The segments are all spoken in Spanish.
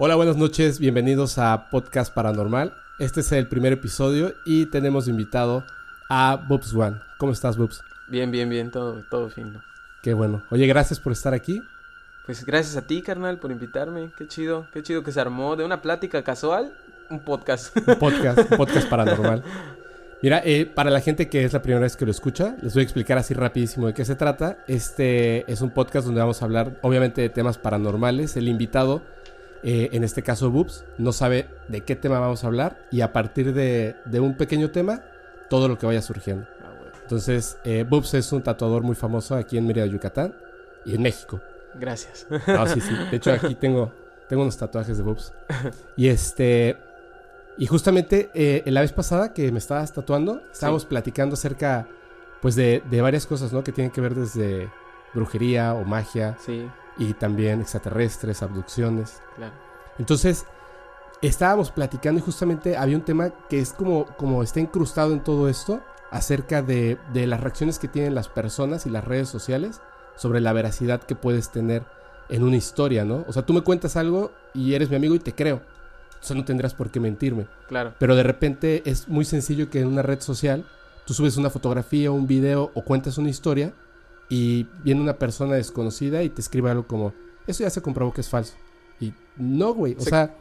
Hola, buenas noches, bienvenidos a Podcast Paranormal. Este es el primer episodio y tenemos invitado a Bubs One. ¿Cómo estás, Bubs? Bien, bien, bien, todo, todo fino. Qué bueno. Oye, gracias por estar aquí. Pues gracias a ti, carnal, por invitarme. Qué chido, qué chido que se armó de una plática casual, un podcast. Un podcast, un podcast paranormal. Mira, eh, para la gente que es la primera vez que lo escucha, les voy a explicar así rapidísimo de qué se trata. Este es un podcast donde vamos a hablar, obviamente, de temas paranormales. El invitado, eh, en este caso Bubs, no sabe de qué tema vamos a hablar y a partir de, de un pequeño tema, todo lo que vaya surgiendo. Ah, bueno. Entonces, eh, Bubs es un tatuador muy famoso aquí en Mérida, Yucatán y en México. Gracias. Ah, sí, sí. De hecho, aquí tengo, tengo unos tatuajes de Bubs. Y este. Y justamente eh, la vez pasada que me estabas tatuando, estábamos platicando acerca, pues, de, de varias cosas, ¿no? Que tienen que ver desde brujería o magia Sí, y también extraterrestres, abducciones. claro. Entonces, estábamos platicando y justamente había un tema que es como, como está incrustado en todo esto, acerca de, de las reacciones que tienen las personas y las redes sociales sobre la veracidad que puedes tener en una historia, ¿no? O sea, tú me cuentas algo y eres mi amigo y te creo. O sea, no tendrás por qué mentirme. Claro. Pero de repente es muy sencillo que en una red social tú subes una fotografía, un video o cuentas una historia y viene una persona desconocida y te escribe algo como, eso ya se comprobó que es falso. Y no, güey, o Se- sea,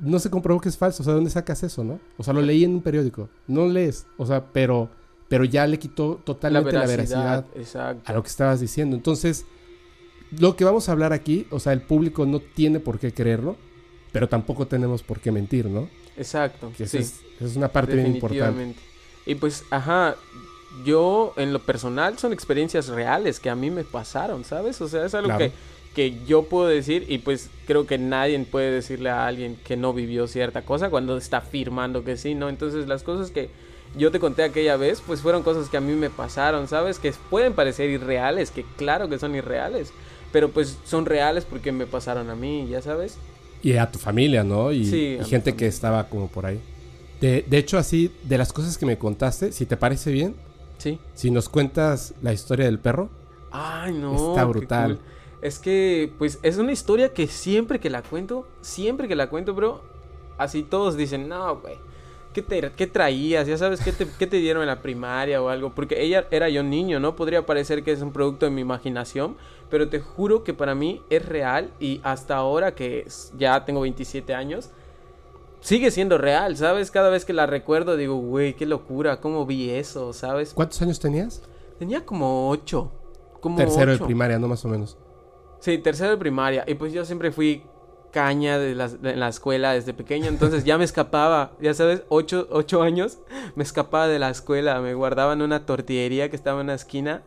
no se comprobó que es falso. O sea, ¿de dónde sacas eso, no? O sea, lo leí en un periódico. No lees, o sea, pero, pero ya le quitó totalmente la veracidad, Exacto. a lo que estabas diciendo. Entonces, lo que vamos a hablar aquí, o sea, el público no tiene por qué creerlo, pero tampoco tenemos por qué mentir, ¿no? Exacto. Que sí. esa es, es una parte bien importante. Y pues, ajá, yo en lo personal son experiencias reales que a mí me pasaron, ¿sabes? O sea, es algo Claro. que, que yo puedo decir y pues creo que nadie puede decirle a alguien que no vivió cierta cosa cuando está afirmando que sí, ¿no? Entonces las cosas que yo te conté aquella vez, pues fueron cosas que a mí me pasaron, ¿sabes? Que pueden parecer irreales, que claro que son irreales, pero pues son reales porque me pasaron a mí, ¿ya sabes? Y a tu familia, ¿no? Y, Sí, y gente que estaba como por ahí. De, de hecho, así, de las cosas que me contaste, si te parece bien, Sí. si nos cuentas la historia del perro. Ay, no. Está brutal. cool. Es que, pues, es una historia que siempre que la cuento, siempre que la cuento, bro, así todos dicen, no, güey, ¿qué, te- qué traías? Ya sabes, ¿qué te, ¿qué te dieron en la primaria o algo? Porque ella era yo niño, ¿no? Podría parecer que es un producto de mi imaginación, pero te juro que para mí es real y hasta ahora que ya tengo 27 años, sigue siendo real, ¿sabes? Cada vez que la recuerdo digo, güey, qué locura, ¿cómo vi eso? ¿Sabes? ¿Cuántos años tenías? Tenía como 8. Como Tercero de ocho. primaria, ¿no? Más o menos. Sí, tercero de primaria. Y pues yo siempre fui caña de, las- de la escuela desde pequeño. Entonces ya me escapaba. Ya sabes, ocho, ocho años me escapaba de la escuela. Me guardaba en una tortillería que estaba en una esquina.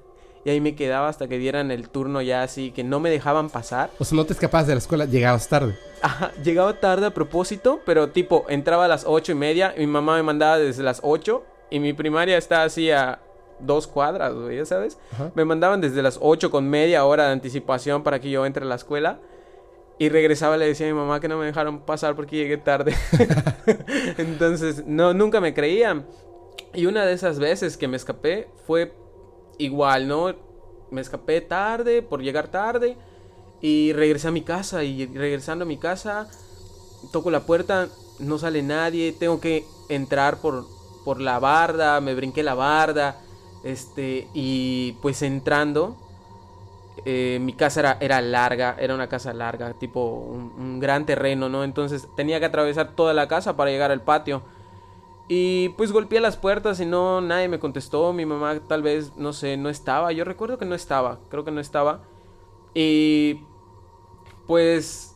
Y ahí me quedaba hasta que dieran el turno ya así, que no me dejaban pasar. O sea, no te escapabas de la escuela, llegabas tarde. Ajá, llegaba tarde a propósito, pero tipo, entraba a las ocho y media. Y mi mamá me mandaba desde las ocho. Y mi primaria está así a dos cuadras, güey, ya sabes. Ajá. Me mandaban desde las 8 con media hora de anticipación para que yo entre a la escuela. Y regresaba y le decía a mi mamá que no me dejaron pasar porque llegué tarde. Entonces, no, nunca me creían. Y una de esas veces que me escapé fue igual, ¿no? Me escapé tarde por llegar tarde. Y regresé a mi casa. Y regresando a mi casa, toco la puerta, no sale nadie. Tengo que entrar por, por la barda. Me brinqué la barda. Este, y pues entrando, eh, mi casa era, era larga, era una casa larga, tipo un, un gran terreno, ¿no? Entonces tenía que atravesar toda la casa para llegar al patio. Y pues golpeé las puertas y no, nadie me contestó. Mi mamá tal vez, no sé, no estaba. Yo recuerdo que no estaba, creo que no estaba. Y pues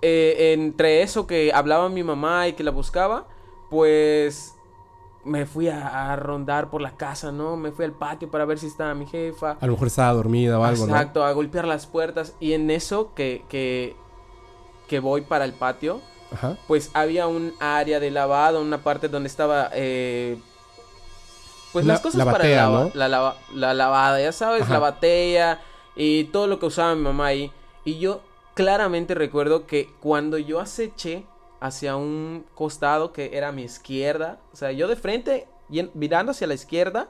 eh, entre eso que hablaba mi mamá y que la buscaba, pues me fui a, a rondar por la casa, ¿no? Me fui al patio para ver si estaba mi jefa. A lo mejor estaba dormida o algo, Exacto, a golpear las puertas. Y en eso que, que, que voy para el patio, ¿no? Ajá. pues había un área de lavado, una parte donde estaba... eh, pues La- las cosas la para batea, lava- ¿no? la, lava- la lavada, ya sabes, Ajá. la batea y todo lo que usaba mi mamá ahí. Y yo claramente recuerdo que cuando yo aceché hacia un costado que era a mi izquierda, o sea, yo de frente, mirando hacia la izquierda,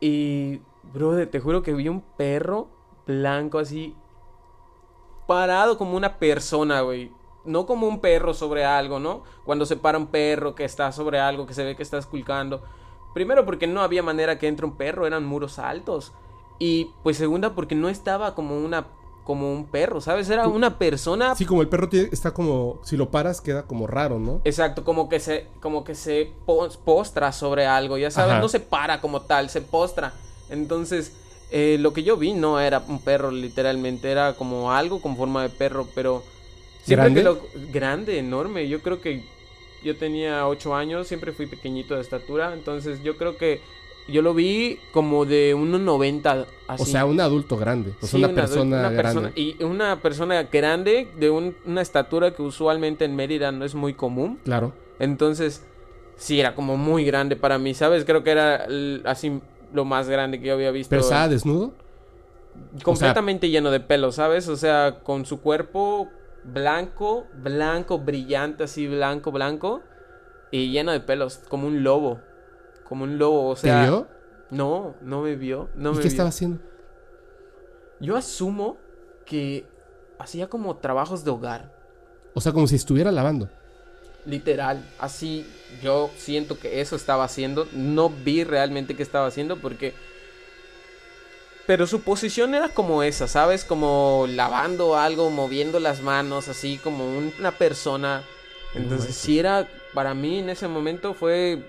y, brother, te juro que vi un perro blanco así, parado como una persona, güey. No como un perro sobre algo, ¿no? Cuando se para un perro que está sobre algo, que se ve que está esculcando. Primero porque no había manera que entre un perro, eran muros altos. Y pues segunda porque no estaba como una como un perro, ¿sabes? Era una persona. Sí, como el perro tiene, está como, si lo paras queda como raro, ¿no? Exacto, como que se, como que se postra sobre algo, ya sabes, no se para como tal, se postra. Entonces, eh, lo que yo vi no era un perro literalmente, era como algo con forma de perro, pero ¿Grande? lo grande, enorme. Yo creo que yo tenía ocho años, siempre fui pequeñito de estatura, entonces yo creo que yo lo vi como de 1.90 así. O sea, un adulto grande. O sea, Sí, una, persona una grande. persona- y una persona grande de un- una estatura que usualmente en Mérida no es muy común. Claro. Entonces, sí, era como muy grande para mí, ¿sabes? Creo que era así lo más grande que yo había visto. Pero estaba desnudo. completamente lleno de pelo, ¿sabes? O sea, con su cuerpo blanco, blanco, brillante, así blanco, blanco. Y lleno de pelos, como un lobo. Como un lobo, o sea... ¿Te vio? No, no me vio. No ¿Y me qué vio. estaba haciendo? Yo asumo que hacía como trabajos de hogar. O sea, como si estuviera lavando. Literal, así yo siento que eso estaba haciendo. No vi realmente qué estaba haciendo porque... Pero su posición era como esa, ¿sabes? Como lavando algo, moviendo las manos, así como un- una persona. Entonces, sí era, para mí en ese momento fue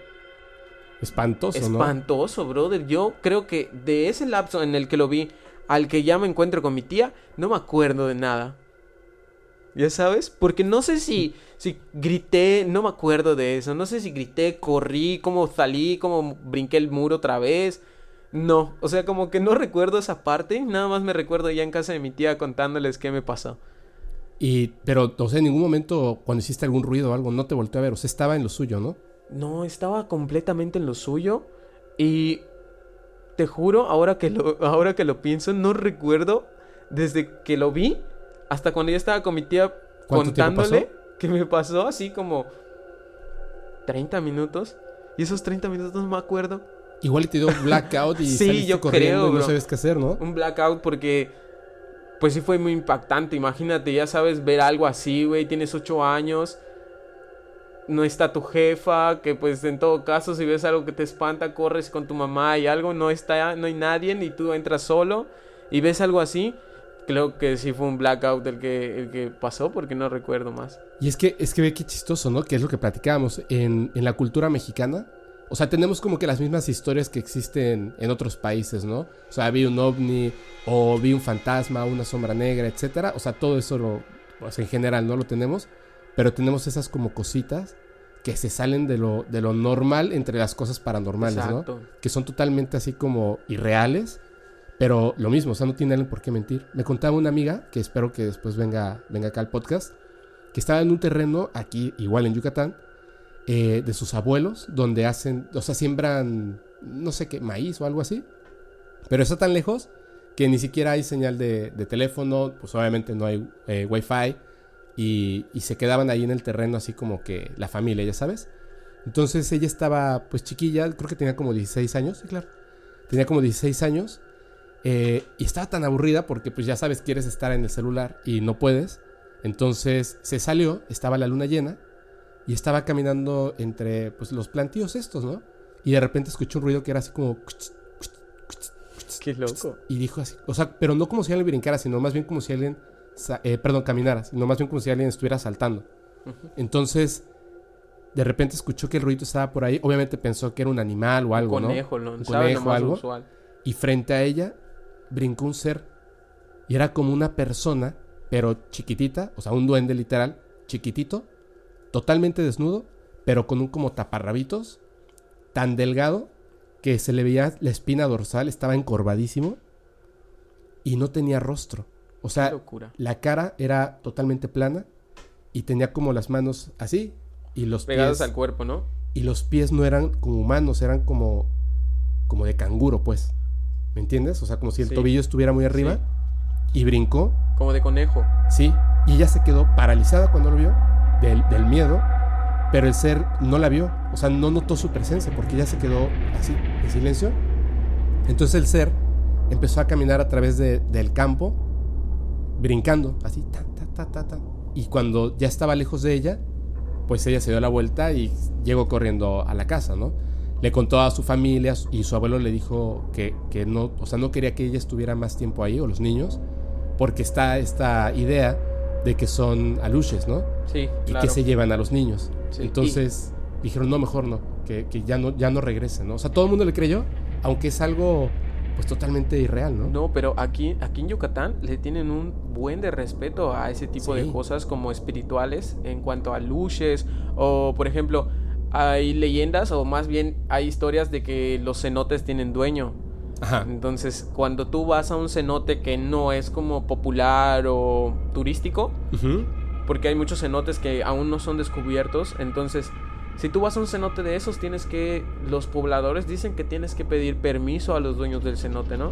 Espantoso, ¿no? espantoso, brother. Yo creo que de ese lapso en el que lo vi al que ya me encuentro con mi tía, no me acuerdo de nada. ¿Ya sabes? Porque no sé si, si grité, no me acuerdo de eso. No sé si grité, corrí, cómo salí, cómo brinqué el muro otra vez. No, o sea, como que no recuerdo esa parte. Nada más me recuerdo ya en casa de mi tía contándoles qué me pasó. Y, pero, o sea, en ningún momento cuando hiciste algún ruido o algo, no te volteó a ver. O sea, estaba en lo suyo, ¿no? No, estaba completamente en lo suyo. Y te juro, ahora que lo, ahora que lo pienso, no recuerdo desde que lo vi hasta cuando yo estaba con mi tía ¿Cuánto tiempo contándole que me pasó así como 30 minutos. Y esos 30 minutos no me acuerdo. Igual te dio un blackout y Sí, saliste yo corriendo creo, y no bro. sabes qué hacer, ¿no? Un blackout porque pues sí fue muy impactante. Imagínate, ya sabes, ver algo así, güey. Tienes 8 años. No está tu jefa, que pues en todo caso si ves algo que te espanta, corres con tu mamá y algo, no está, no hay nadie, y tú entras solo y ves algo así. Creo que sí fue un blackout el que, el que pasó porque no recuerdo más. Y es que, es que ve qué chistoso, ¿no? Que es lo que platicábamos en, en la cultura mexicana. O sea, tenemos como que las mismas historias que existen en otros países, ¿no? O sea, vi un ovni, o vi un fantasma, una sombra negra, etcétera. O sea, todo eso lo, pues en general no lo tenemos. Pero tenemos esas como cositas que se salen de lo, de lo normal entre las cosas paranormales, Exacto. ¿no? Que son totalmente así como irreales. Pero lo mismo, o sea, no tienen por qué mentir. Me contaba una amiga, que espero que después venga, venga acá al podcast, que estaba en un terreno aquí, igual en Yucatán, eh, de sus abuelos, donde hacen, o sea, siembran, no sé qué, maíz o algo así. Pero está tan lejos que ni siquiera hay señal de, teléfono, pues obviamente no hay eh, wifi. Y, y se quedaban ahí en el terreno así como que la familia, ya sabes. Entonces ella estaba pues chiquilla, creo que tenía como 16 años, sí, claro. Tenía como 16 años. eh, y estaba tan aburrida porque pues ya sabes, quieres estar en el celular y no puedes. Entonces se salió, estaba la luna llena y estaba caminando entre pues los plantíos estos, ¿no? Y de repente escuchó un ruido que era así como... Qué loco. Y dijo así, o sea, pero no como si alguien brincara, sino más bien como si alguien, eh, perdón, caminara, sino más bien como si alguien estuviera saltando. Entonces, de repente escuchó que el ruido estaba por ahí, obviamente pensó que era un animal o algo, conejo, ¿no? Un conejo, algo. usual. Y frente a ella brincó un ser. Y era como una persona, pero chiquitita, o sea, un duende literal, chiquitito, totalmente desnudo, pero con un como taparrabitos, tan delgado que se le veía la espina dorsal, estaba encorvadísimo y no tenía rostro. O sea, la cara era totalmente plana y tenía como las manos así y los Pegados pies al cuerpo, ¿no? y los pies no eran como humanos, eran como como de canguro, pues. ¿Me entiendes? O sea, como si el Sí. tobillo estuviera muy arriba y brincó, Como de conejo. sí, y ella se quedó paralizada cuando lo vio del, miedo, pero el ser no la vio, o sea, no notó su presencia porque ella se quedó así, en silencio. Entonces el ser empezó a caminar a través de- del campo, brincando, así, ta, ta, ta, ta, ta. y cuando ya estaba lejos de ella, pues ella se dio la vuelta y llegó corriendo a la casa, ¿no? Le contó a su familia y su abuelo le dijo que, que no, o sea, no quería que ella estuviera más tiempo ahí o los niños, porque está esta idea de que son aluches, ¿no? Sí, Y que se llevan a los niños. Sí, Entonces dijeron, no, mejor no, que, que ya no, ya no regresen, ¿no? O sea, todo el mundo le creyó, aunque es algo pues totalmente irreal, ¿no? No, pero aquí, aquí en Yucatán le tienen un buen de respeto a ese tipo Sí. de cosas como espirituales en cuanto a luces o por ejemplo hay leyendas o más bien hay historias de que los cenotes tienen dueño. Ajá. Entonces cuando tú vas a un cenote que no es como popular o turístico, porque hay muchos cenotes que aún no son descubiertos. Entonces, si tú vas a un cenote de esos, tienes que. Los pobladores dicen que tienes que pedir permiso a los dueños del cenote, ¿no?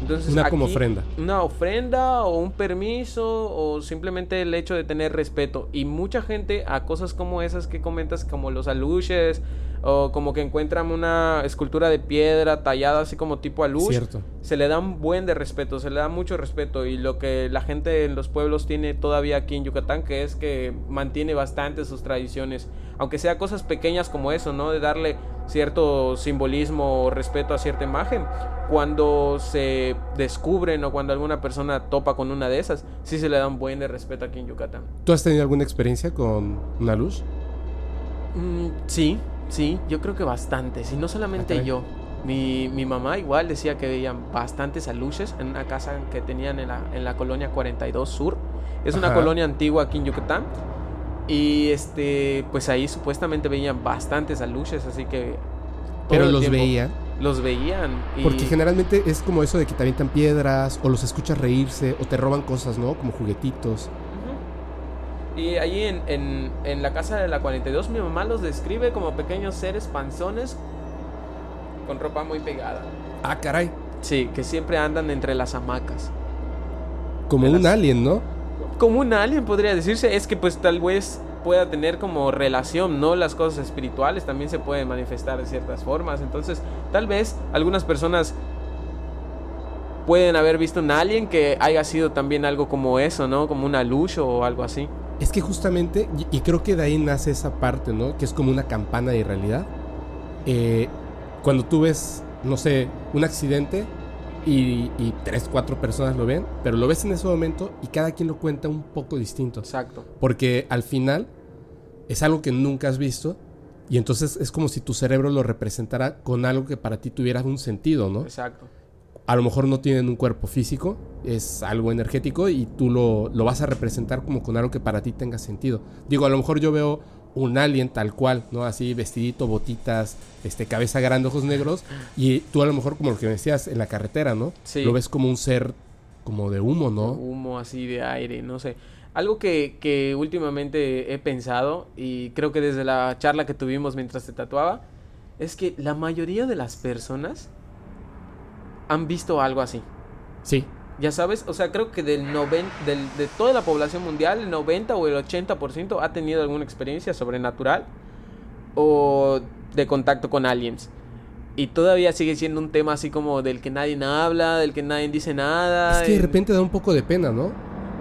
Entonces, Una como ofrenda. Una ofrenda o un permiso o simplemente el hecho de tener respeto. Y mucha gente a cosas como esas que comentas, como los aluches o como que encuentran una escultura de piedra tallada así como tipo aluche Cierto. se le da un buen de respeto, se le da mucho respeto y lo que la gente en los pueblos tiene todavía aquí en Yucatán que es que mantiene bastante sus tradiciones, aunque sea cosas pequeñas como eso, ¿no? De darle cierto simbolismo o respeto a cierta imagen. Cuando se descubren o cuando alguna persona topa con una de esas, sí se le da un buen de respeto aquí en Yucatán. ¿Tú has tenido alguna experiencia con una luz? Mm, sí, sí, yo creo que bastantes. Y no solamente yo. Mi, mi mamá igual decía que veían bastantes aluches en una casa que tenían en la, en la colonia 42 Sur. Es una colonia antigua aquí en Yucatán. Y este, pues ahí supuestamente veían bastantes aluches, así que. Pero los tiempo veía. Los veían. y- Porque generalmente es como eso de que te avientan piedras o los escuchas reírse o te roban cosas, ¿no? Como juguetitos. Y allí en, en, en la casa de la 42 mi mamá los describe como pequeños seres panzones con ropa muy pegada. Ah, caray. Sí, que siempre andan entre las hamacas. Como un alien, ¿no? Como un alien podría decirse, es que pues tal vez pueda tener como relación, ¿no? Las cosas espirituales también se pueden manifestar de ciertas formas. Entonces, tal vez algunas personas pueden haber visto un alien que haya sido también algo como eso, ¿no? Como una luz o algo así. Es que justamente, y, creo que de ahí nace esa parte, ¿no? Que es como una campana de realidad. Eh, cuando tú ves, no sé, un accidente y, y tres, cuatro personas lo ven, pero lo ves en ese momento y cada quien lo cuenta un poco distinto. Exacto. Porque al final es algo que nunca has visto y entonces es como si tu cerebro lo representara con algo que para ti tuviera un sentido, ¿no? Exacto. A lo mejor no tienen un cuerpo físico, es algo energético y tú lo, lo vas a representar como con algo que para ti tenga sentido. Digo, a lo mejor yo veo un alien tal cual, ¿no? Así vestidito, botitas, este, cabeza grande, ojos negros y tú a lo mejor como lo que me decías en la carretera, ¿no? Sí. Lo ves como un ser como de humo, ¿no? Humo así de aire, no sé. Algo que, que últimamente he pensado y creo que desde la charla que tuvimos mientras te tatuaba, es que la mayoría de las personas han visto algo así. Sí, Ya sabes, o sea, creo que del noven, del, de toda la población mundial, el 90 o el 80% ha tenido alguna experiencia sobrenatural o de contacto con aliens. Y todavía sigue siendo un tema así como del que nadie habla, del que nadie dice nada. es que de repente da un poco de pena, ¿no?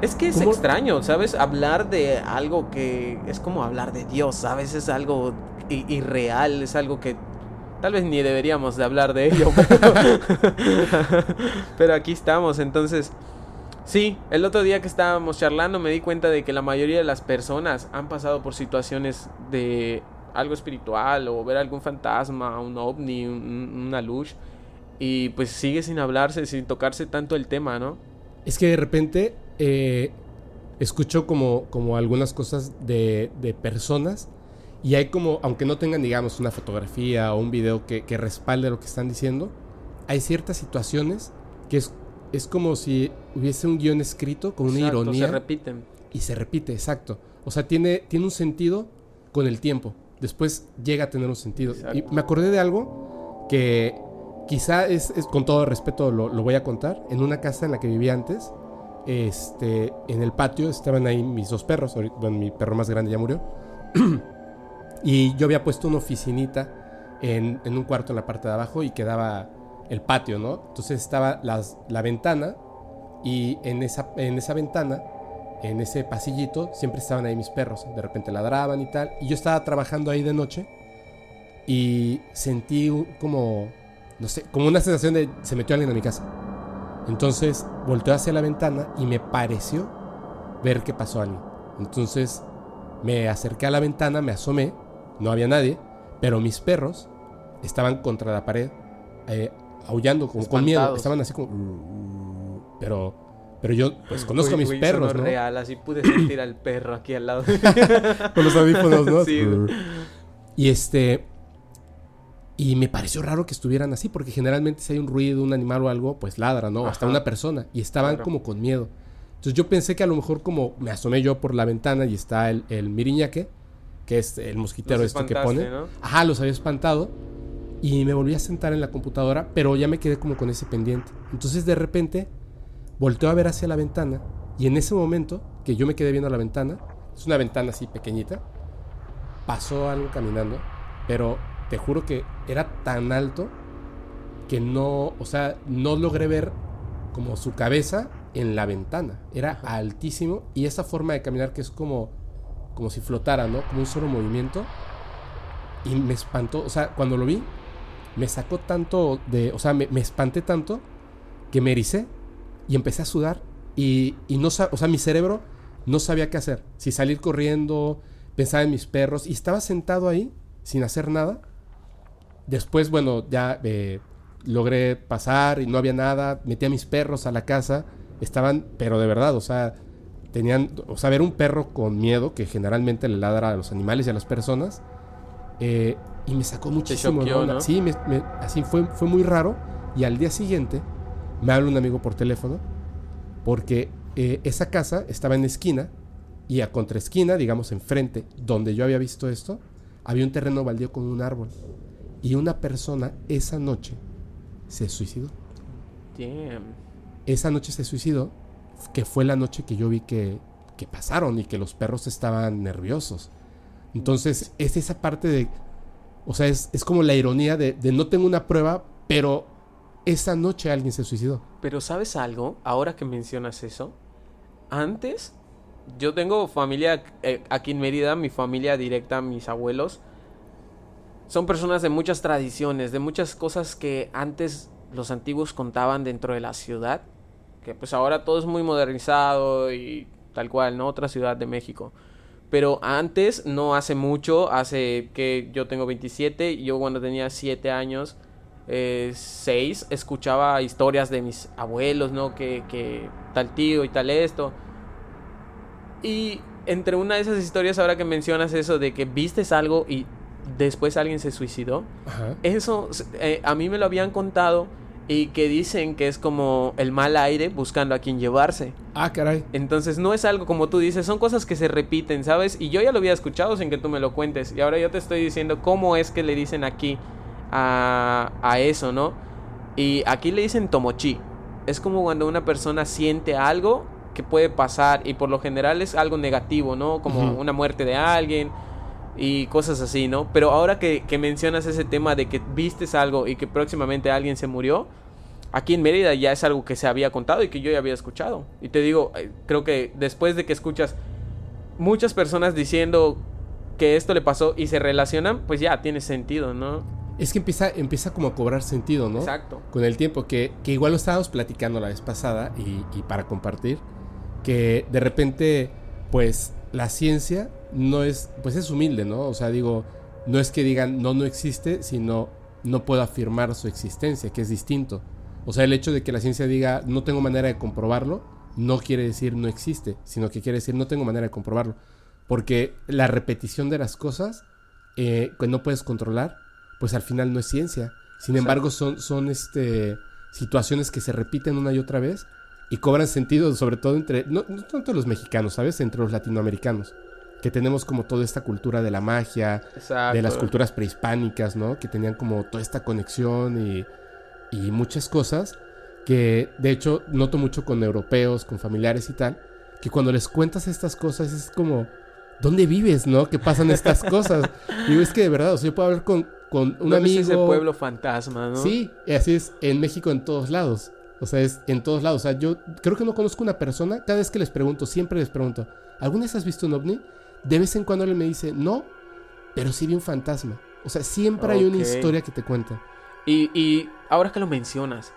es que es ¿Cómo? extraño, ¿sabes? Hablar de algo que es como hablar de Dios, ¿sabes? Es algo irreal, es algo que tal vez ni deberíamos de hablar de ello. Pero, aquí estamos, entonces... Sí, el otro día que estábamos charlando me di cuenta de que la mayoría de las personas han pasado por situaciones de algo espiritual o ver algún fantasma, un ovni, un- una luz y pues sigue sin hablarse, sin tocarse tanto el tema, ¿no? Es que de repente eh, escucho como, como algunas cosas de, de personas y hay como, aunque no tengan, digamos, una fotografía o un video que, que respalde lo que están diciendo, hay ciertas situaciones que es, es como si hubiese un guion escrito con una Exacto, ironía Se repiten. y se repite, exacto. O sea, tiene, tiene un sentido con el tiempo. Después llega a tener un sentido. Y Exacto. me acordé de algo que quizá es, es- con todo respeto lo, lo voy a contar. En una casa en la que vivía antes, este, en el patio estaban ahí mis dos perros. Bueno, mi perro más grande ya murió. y yo había puesto una oficinita en, en un cuarto en la parte de abajo y quedaba el patio, ¿no? Entonces estaba las- la ventana y en esa, en esa ventana en ese pasillito siempre estaban ahí mis perros. De repente ladraban y tal. Y yo estaba trabajando ahí de noche y sentí como, no sé, como una sensación de se metió alguien a mi casa. Entonces volteó hacia la ventana y me pareció ver que pasó alguien. Entonces me acerqué a la ventana, me asomé, no había nadie, pero mis perros estaban contra la pared, eh, aullando como con miedo. Estaban así como... Pero, pero yo pues conozco a mis perros, ¿no? real, así pude sentir al perro aquí al lado. con los audífonos, ¿no? Sí. Y este... Y me pareció raro que estuvieran así, porque generalmente si hay un ruido, un animal o algo, pues ladra, ¿no? Hasta una persona. Y estaban como con miedo. Entonces yo pensé que a lo mejor como me asomé yo por la ventana y está el, el miriñaque, que es el mosquitero este que pone. Ajá, los había espantado. Y me volví a sentar en la computadora, pero ya me quedé como con ese pendiente. Entonces de repente volteo a ver hacia la ventana y en ese momento que yo me quedé viendo la ventana, es una ventana así pequeñita, pasó algo caminando, pero te juro que era tan alto que no, o sea, no logré ver como su cabeza en la ventana. Era altísimo y esa forma de caminar que es como, como si flotara, ¿no? Como un solo movimiento. Y me espantó, o sea, cuando lo vi, me sacó tanto de, o sea, me, espanté tanto que me ericé y empecé a sudar y, y no, o sea, mi cerebro no sabía qué hacer. Si salir corriendo, pensaba en mis perros y estaba sentado ahí sin hacer nada. Después, bueno, ya eh, logré pasar y no había nada. Metí a mis perros a la casa estaban, pero de verdad, o sea, tenían, o sea, ver un perro con miedo, que generalmente le ladra a los animales y a las personas, eh, y me sacó muchísimo. ¿no? Sí, así fue, fue muy raro. Y al día siguiente me habla un amigo por teléfono, porque eh, esa casa estaba en esquina, y a contraesquina, digamos enfrente, donde yo había visto esto, había un terreno baldío con un árbol. Y una persona esa noche se suicidó. Damn esa noche se suicidó, que fue la noche que yo vi que, que pasaron y que los perros estaban nerviosos. Entonces, es esa parte de, o sea, es, es como la ironía de, de, no tengo una prueba, pero esa noche alguien se suicidó. Pero ¿sabes algo? Ahora que mencionas eso, antes yo tengo familia eh, aquí en Mérida, mi familia directa, mis abuelos, son personas de muchas tradiciones, de muchas cosas que antes los antiguos contaban dentro de la ciudad que pues ahora todo es muy modernizado y tal cual, ¿no? Otra ciudad de México. Pero antes, no hace mucho, hace que yo tengo 27, yo cuando tenía 7 años, 6, eh, escuchaba historias de mis abuelos, ¿no? Que, que tal tío y tal esto. Y entre una de esas historias, ahora que mencionas eso de que vistes algo y después alguien se suicidó, eso eh, a mí me lo habían contado y que dicen que es como el mal aire buscando a quien llevarse. Ah, caray. Entonces no es algo como tú dices, son cosas que se repiten, ¿sabes? Y yo ya lo había escuchado sin que tú me lo cuentes. Y ahora yo te estoy diciendo cómo es que le dicen aquí a, a eso, ¿no? Y aquí le dicen tomochi. Es como cuando una persona siente algo que puede pasar y por lo general es algo negativo, ¿no? Como una muerte de alguien y cosas así, ¿no? Pero ahora que, mencionas ese tema de que vistes algo y que próximamente alguien se murió, aquí en Mérida ya es algo que se había contado y que yo ya había escuchado. Y te digo, eh, creo que después de que escuchas muchas personas diciendo que esto le pasó y se relacionan, pues ya tiene sentido, ¿no? Es que empieza, empieza como a cobrar sentido, ¿no? Exacto. Con el tiempo, que, que igual lo estábamos platicando la vez pasada y, y para compartir, que de repente, pues la ciencia no es, pues es humilde, ¿no? O sea, digo, no es que digan no, no existe, sino no puedo afirmar su existencia, que es distinto. O sea, el hecho de que la ciencia diga no tengo manera de comprobarlo, no quiere decir no existe, sino que quiere decir no tengo manera de comprobarlo. Porque la repetición de las cosas eh, que no puedes controlar, pues al final no es ciencia. Sin embargo, son, son este, situaciones que se repiten una y otra vez y cobran sentido, sobre todo entre, no, no tanto los mexicanos, ¿sabes? Entre los latinoamericanos que tenemos como toda esta cultura de la magia, de las culturas prehispánicas, ¿no? Que tenían como toda esta conexión y, y muchas cosas que de hecho noto mucho con europeos, con familiares y tal, que cuando les cuentas estas cosas es como, ¿dónde vives, no? Que pasan estas cosas. Digo, es que de verdad, o sea, yo puedo hablar con, con un amigo. Es ese pueblo fantasma, ¿no? Sí, y así es en México en todos lados. O sea, es en todos lados. O sea, yo creo que no conozco una persona, cada vez que les pregunto, siempre les pregunto, ¿alguna vez has visto un ovni? De vez en cuando él me dice, no, pero sí vi un fantasma. O sea, siempre hay una historia que te cuenta. Y, y ahora que lo mencionas,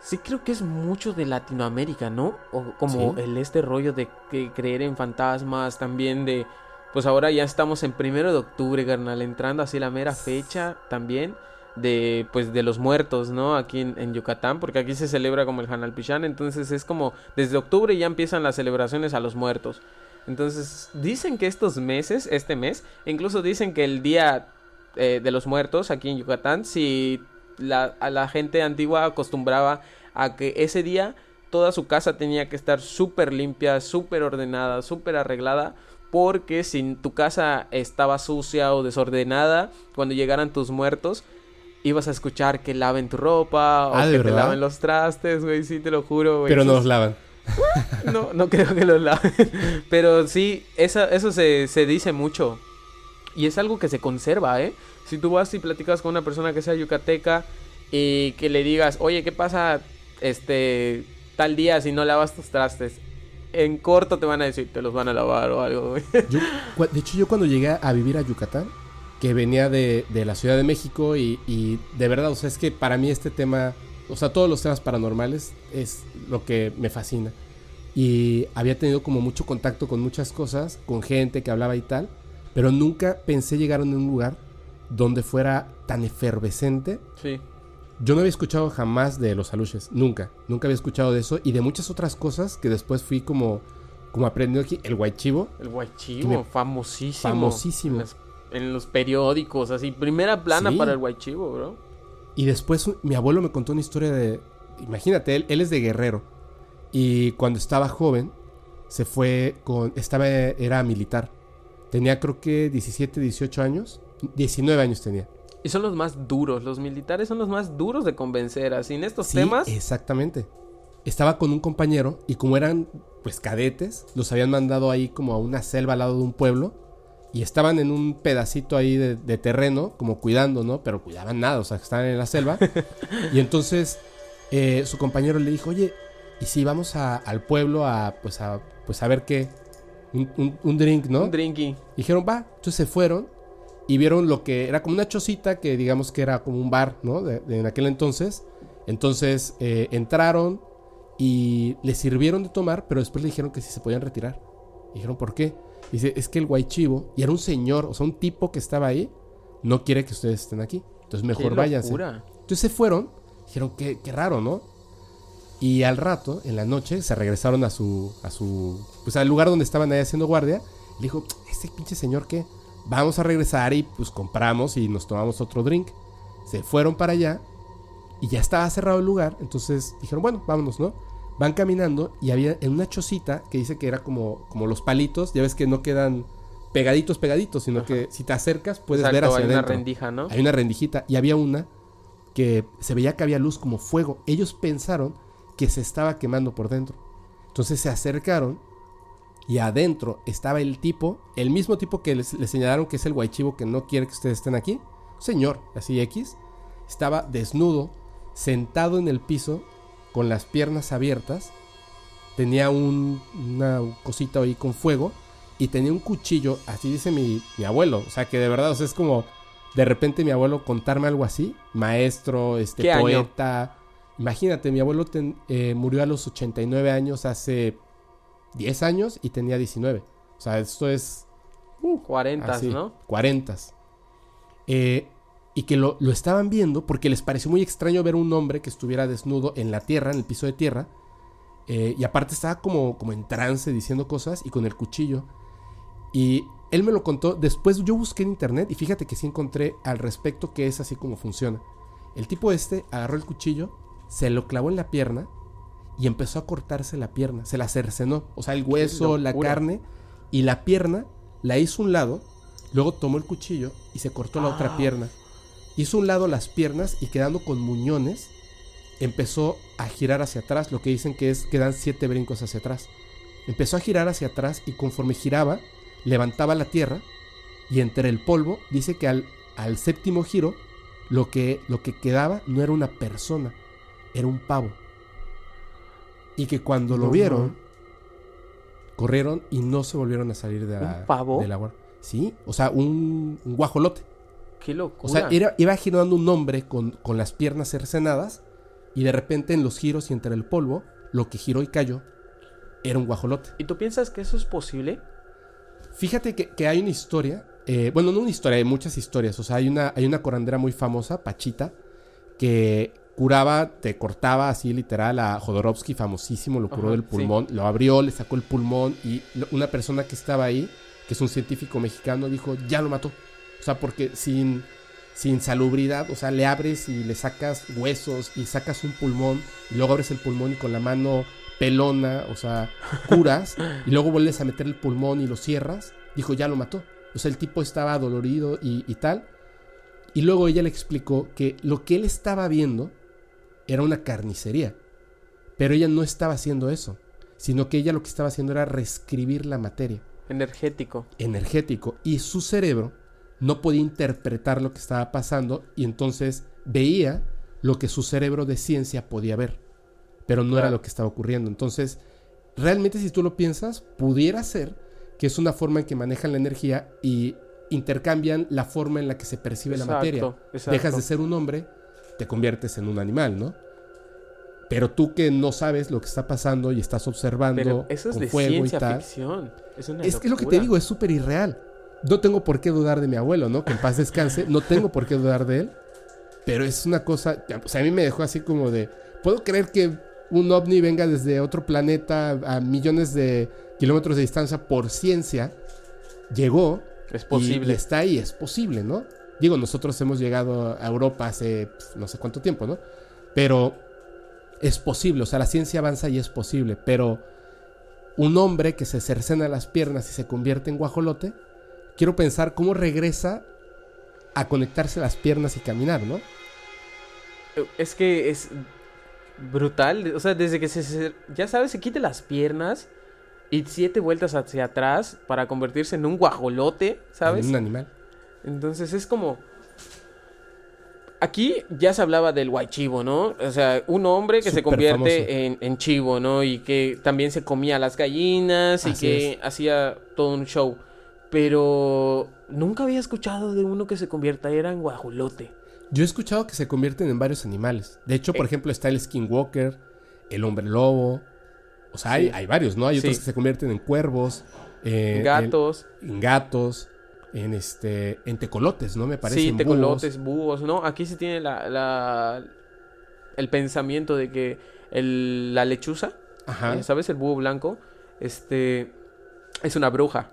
sí creo que es mucho de Latinoamérica, ¿no? O como Sí. el este rollo de creer en fantasmas, también de... Pues ahora ya estamos en primero de octubre, carnal, entrando así la mera fecha también de pues de los muertos, ¿no? Aquí en, en Yucatán, porque aquí se celebra como el Hanal Pichán, entonces es como desde octubre ya empiezan las celebraciones a los muertos. Entonces dicen que estos meses, este mes, incluso dicen que el día eh, de los muertos aquí en Yucatán, si la, a la gente antigua acostumbraba a que ese día toda su casa tenía que estar súper limpia, súper ordenada, súper arreglada, porque si tu casa estaba sucia o desordenada, cuando llegaran tus muertos, ibas a escuchar que laven tu ropa o Ah, ¿de que te laven los trastes, güey, sí, te lo juro, güey. Pero no los lavan. no, no creo que los laven. Pero sí, esa, eso se, se dice mucho. Y es algo que se conserva, ¿eh? Si tú vas y platicas con una persona que sea yucateca y que le digas, oye, ¿qué pasa este tal día si no lavas tus trastes? En corto te van a decir, te los van a lavar o algo. Yo, de hecho, yo cuando llegué a vivir a Yucatán, que venía de, de la Ciudad de México y, y de verdad, o sea, es que para mí este tema, o sea, todos los temas paranormales es lo que me fascina. Y había tenido como mucho contacto con muchas cosas, con gente que hablaba y tal, pero nunca pensé llegar a un lugar donde fuera tan efervescente. Sí. Yo no había escuchado jamás de los aluches, nunca, nunca había escuchado de eso y de muchas otras cosas que después fui como, como aprendiendo aquí, el guaychivo, El guaychivo, famosísimo. famosísimo. En, las- en los periódicos, así, primera plana Sí. para el guaychivo, bro. Y después mi abuelo me contó una historia de... Imagínate, él, él es de Guerrero. Y cuando estaba joven, se fue con... Estaba, era militar. Tenía creo que 17, 18 años. 19 años tenía. Y son los más duros, los militares son los más duros de convencer, así en estos Sí, temas. exactamente. Estaba con un compañero y como eran pues cadetes, los habían mandado ahí como a una selva al lado de un pueblo. Y estaban en un pedacito ahí de, de terreno, como cuidando, ¿no? Pero cuidaban nada, o sea, que estaban en la selva. y entonces eh, su compañero le dijo, oye, ¿y si vamos a- al pueblo a, pues a, pues a ver qué? Un, un- un drink, ¿no? Un drinky. Dijeron, va. Entonces se fueron y vieron lo que era como una chocita que digamos que era como un bar, ¿no? De, de en aquel entonces. Entonces eh, entraron y les sirvieron de tomar, pero después le dijeron que si se podían retirar. Dijeron, ¿por qué? Dice, es que el guaychivo, y era un señor, o sea, un tipo que estaba ahí, no quiere que ustedes estén aquí. Entonces mejor váyanse. Entonces se fueron, dijeron, qué, qué raro, ¿no? Y al rato, en la noche, se regresaron a su, a su, pues al lugar donde estaban ahí haciendo guardia. Le dijo, este pinche señor, ¿qué? Vamos a regresar y pues compramos y nos tomamos otro drink. Se fueron para allá y ya estaba cerrado el lugar. Entonces dijeron, bueno, vámonos, ¿no? Van caminando y había en una chocita que dice que era como, como los palitos. Ya ves que no quedan pegaditos, pegaditos, sino que si te acercas puedes ver hacia hay una adentro. rendija, ¿no? Hay una rendijita y había una que se veía que había luz como fuego. Ellos pensaron que se estaba quemando por dentro. Entonces se acercaron y adentro estaba el tipo, el mismo tipo que les, les señalaron que es el guaychivo que no quiere que ustedes estén aquí. Señor, así X, estaba desnudo, sentado en el piso, con las piernas abiertas. Tenía un- una cosita ahí con fuego y tenía un cuchillo, así dice mi, mi abuelo. O sea que de verdad, o sea, es como de repente mi abuelo contarme algo así, maestro, este poeta. Imagínate, mi abuelo ten- eh, murió a los 89 años hace 10 años y tenía 19. O sea, esto es 40, así, ¿no? 40. Eh, y que lo, lo estaban viendo porque les pareció muy extraño ver un hombre que estuviera desnudo en la tierra, en el piso de tierra. eh, y aparte estaba como, como en trance diciendo cosas y con el cuchillo. Y él me lo contó. Después yo busqué en internet y fíjate que sí encontré al respecto que es así como funciona. El tipo este agarró el cuchillo, se lo clavó en la pierna y empezó a cortarse la pierna. Se la cercenó. O sea, el hueso, la carne y la pierna la hizo un lado. Luego tomó el cuchillo y se cortó la otra Ah. pierna. Hizo un lado las piernas y quedando con muñones, empezó a girar hacia atrás. Lo que dicen que es que dan siete brincos hacia atrás. Empezó a girar hacia atrás y conforme giraba, levantaba la tierra y entre el polvo, dice que al, al séptimo giro, lo que, lo que quedaba no era una persona, era un pavo. Y que cuando lo No, vieron, no. corrieron y no se volvieron a salir de la, ¿Un pavo? del agua. Sí, o sea, un, un guajolote. Qué locura. O sea, era- iba girando un hombre con, con las piernas cercenadas y de repente en los giros y entre el polvo, lo que giró y cayó era un guajolote. ¿Y tú piensas que eso es posible? Fíjate que, que hay una historia, eh, bueno, no una historia, hay muchas historias. O sea, hay una, hay una curandera muy famosa, Pachita, que curaba, te cortaba así literal a Jodorowsky, famosísimo, lo curó Ajá, del sí. pulmón, lo abrió, le sacó el pulmón y lo- una persona que estaba ahí, que es un científico mexicano, dijo, ya lo mató. O sea, porque sin, sin salubridad, o sea, le abres y le sacas huesos y sacas un pulmón y luego abres el pulmón y con la mano pelona, o sea, curas y luego vuelves a meter el pulmón y lo cierras, dijo, ya lo mató. O sea, el tipo estaba dolorido y, y tal. Y luego ella le explicó que lo que él estaba viendo era una carnicería. Pero ella no estaba haciendo eso, sino que ella lo que estaba haciendo era reescribir la materia Energético. energético y su cerebro no podía interpretar lo que estaba pasando y entonces veía lo que su cerebro de ciencia podía ver, pero no era lo que estaba ocurriendo. Entonces, realmente si tú lo piensas, pudiera ser que es una forma en que manejan la energía y intercambian la forma en la que se percibe la materia. exacto. Dejas de ser un hombre, te conviertes en un animal, ¿no? Pero tú que no sabes lo que está pasando y estás observando Pero eso es con de fuego y tal. ficción. Es, una Es que es lo que te digo, es súper irreal. No tengo por qué dudar de mi abuelo, ¿no? Que en paz descanse. No tengo por qué dudar de él. Pero es una cosa. O sea, a mí me dejó así como de. ¿Puedo creer que un ovni venga desde otro planeta a millones de kilómetros de distancia por ciencia? Llegó. Es posible. Y, está ahí, es posible, ¿no? Digo, nosotros hemos llegado a Europa hace pf, no sé cuánto tiempo, ¿no? Pero es posible, o sea, la ciencia avanza y es posible, pero un hombre que se cercena las piernas y se convierte en guajolote, quiero pensar cómo regresa a conectarse las piernas y caminar, ¿no? Es que es brutal. O sea, desde que se, ya sabes, se quite las piernas y siete vueltas hacia atrás para convertirse en un guajolote, ¿sabes? En un animal. Entonces es como. Aquí ya se hablaba del guaychivo, ¿no? O sea, un hombre que se convierte en, en chivo, ¿no? Y que también se comía las gallinas y que es. hacía todo un show. Pero nunca había escuchado de uno que se convirtiera en guajolote. Yo he escuchado que se convierten en varios animales. De hecho, por Eh. ejemplo, está el skinwalker, el hombre lobo. O sea, hay, Sí. hay varios, ¿no? Hay otros Sí. que se convierten en cuervos. eh, Gatos, en, en gatos. En este. En tecolotes, ¿no? Me parece. sí, en tecolotes, búhos, ¿no? Aquí se tiene la, la- el pensamiento de que el- la lechuza, Ajá. eh, ¿sabes? El búho blanco, este, es una bruja.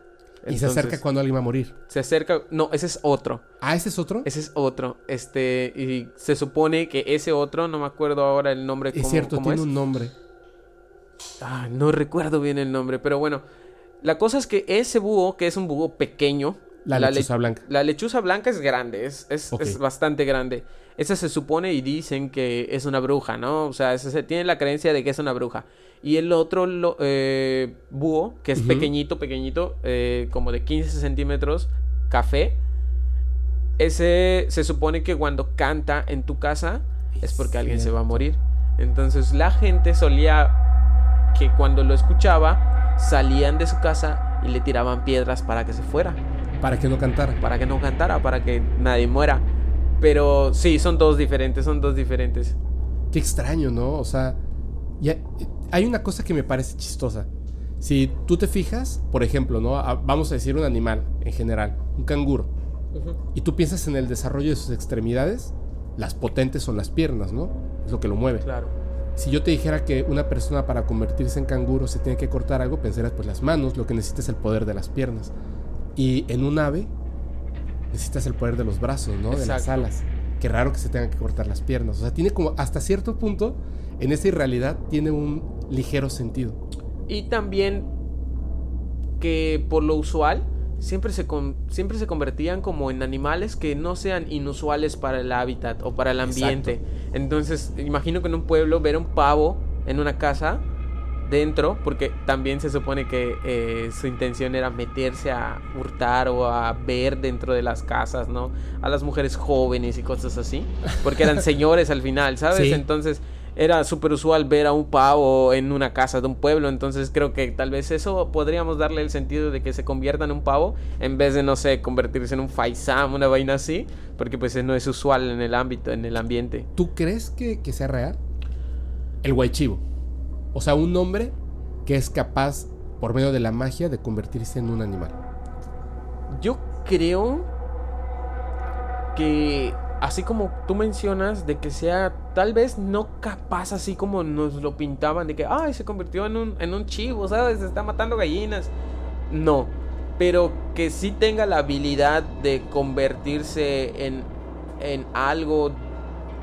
Y se acerca cuando alguien va a morir. Se acerca. No, ese es otro. Ah, ese es otro. Ese es otro. Este. Y se supone que ese otro, no me acuerdo ahora el nombre. es cómo- cierto, cómo tiene es. un nombre. Ah, no recuerdo bien el nombre. Pero bueno. La cosa es que ese búho, que es un búho pequeño. La, le- lechuza blanca. La lechuza blanca es grande, es, es, es bastante grande. Esa se supone y dicen que es una bruja, ¿no? O sea, se tiene la creencia de que es una bruja. Y el otro lo- eh, búho, que es pequeñito, pequeñito, eh, como de 15 centímetros, café. Ese se supone que cuando canta en tu casa es porque alguien se va a morir. Entonces la gente solía que cuando lo escuchaba salían de su casa y le tiraban piedras para que se fuera Para que no cantara. para que no cantara, para que nadie muera. Pero sí, son dos diferentes, son dos diferentes. Qué extraño, ¿no? O sea, ya- hay una cosa que me parece chistosa. Si tú te fijas, por ejemplo, ¿no? A- vamos a decir un animal en general, un canguro. Y tú piensas en el desarrollo de sus extremidades, las potentes son las piernas, ¿no? Es lo que lo mueve. Claro. Si yo te dijera que una persona para convertirse en canguro se tiene que cortar algo, pensarías pues las manos, lo que necesitas es el poder de las piernas. Y en un ave necesitas el poder de los brazos, ¿no? De las alas. Qué raro que se tengan que cortar las piernas. O sea, tiene como hasta cierto punto, en esa irrealidad, tiene un ligero sentido. Y también que por lo usual siempre se, con- siempre se convertían como en animales que no sean inusuales para el hábitat o para el ambiente. Entonces, imagino que en un pueblo ver un pavo en una casa dentro, porque también se supone que eh, su intención era meterse a hurtar o a ver dentro de las casas, ¿no? A las mujeres jóvenes y cosas así, porque eran señores al final, ¿sabes? Sí. Entonces, era súper usual ver a un pavo en una casa de un pueblo, entonces creo que tal vez eso podríamos darle el sentido de que se convierta en un pavo en vez de, no sé, convertirse en un faisán, una vaina así, porque pues no es usual en el ámbito, en el ambiente. ¿Tú crees que, que sea real? El guaychivo. O sea, un hombre que es capaz, por medio de la magia, de convertirse en un animal. Yo creo que así como tú mencionas, de que sea tal vez no capaz así como nos lo pintaban, de que, ay, se convirtió en un, en un chivo, ¿sabes? Se está matando gallinas. No, pero que sí tenga la habilidad de convertirse en, en algo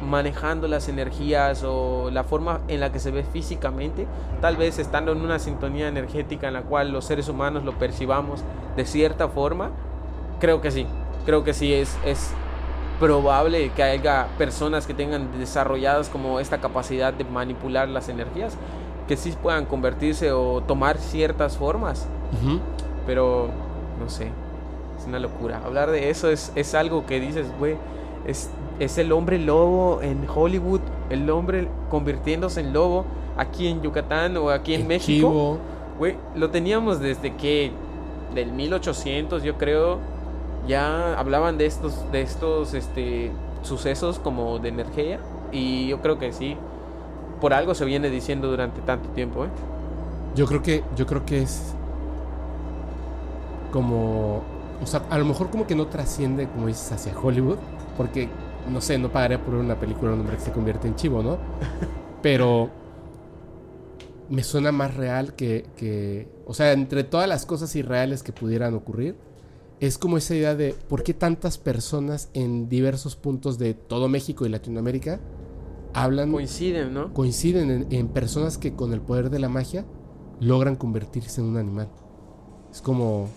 manejando las energías o la forma en la que se ve físicamente, tal vez estando en una sintonía energética en la cual los seres humanos lo percibamos de cierta forma, creo que sí, creo que sí es, es probable que haya personas que tengan desarrolladas como esta capacidad de manipular las energías, que sí puedan convertirse o tomar ciertas formas. Pero, no sé, es una locura. Hablar de eso es, es algo que dices, güey, es, es el hombre lobo en Hollywood, el hombre convirtiéndose en lobo aquí en Yucatán o aquí en México. Güey, lo teníamos desde que, del 1800 yo creo, ya hablaban de estos, de estos este, sucesos como de energía. Y yo creo que sí, por algo se viene diciendo durante tanto tiempo, ¿eh? Yo creo que, yo creo que es como, o sea, a lo mejor como que no trasciende, como dices, hacia Hollywood, porque, no sé, no pagaría por una película un hombre que se convierte en chivo, ¿no? Pero me suena más real que, que, o sea, entre todas las cosas irreales que pudieran ocurrir, es como esa idea de por qué tantas personas en diversos puntos de todo México y Latinoamérica hablan. Coinciden, ¿no? Coinciden en, personas que con el poder de la magia logran convertirse en un animal. Es como.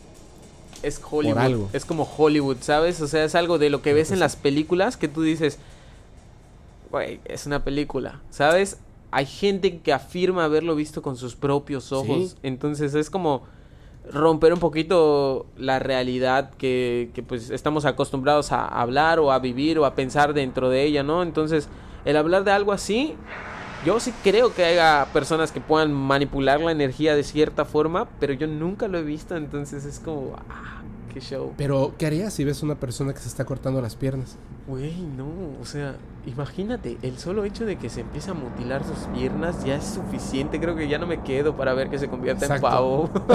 Es Hollywood. Es como Hollywood, ¿sabes? O sea, es algo de lo que ves en las películas que tú dices. Güey, es una película, ¿sabes? Hay gente que afirma haberlo visto con sus propios ojos. Entonces es como romper un poquito la realidad que, que, pues estamos acostumbrados a hablar o a vivir o a pensar dentro de ella, ¿no? Entonces, el hablar de algo así, yo sí creo que haya personas que puedan manipular la energía de cierta forma, pero yo nunca lo he visto, entonces es como, ah, qué show. Pero, ¿qué harías si ves una persona que se está cortando las piernas? Güey, no, o sea, imagínate, el solo hecho de que se empiece a mutilar sus piernas ya es suficiente. Creo que ya no me quedo para ver que se convierta en pavo.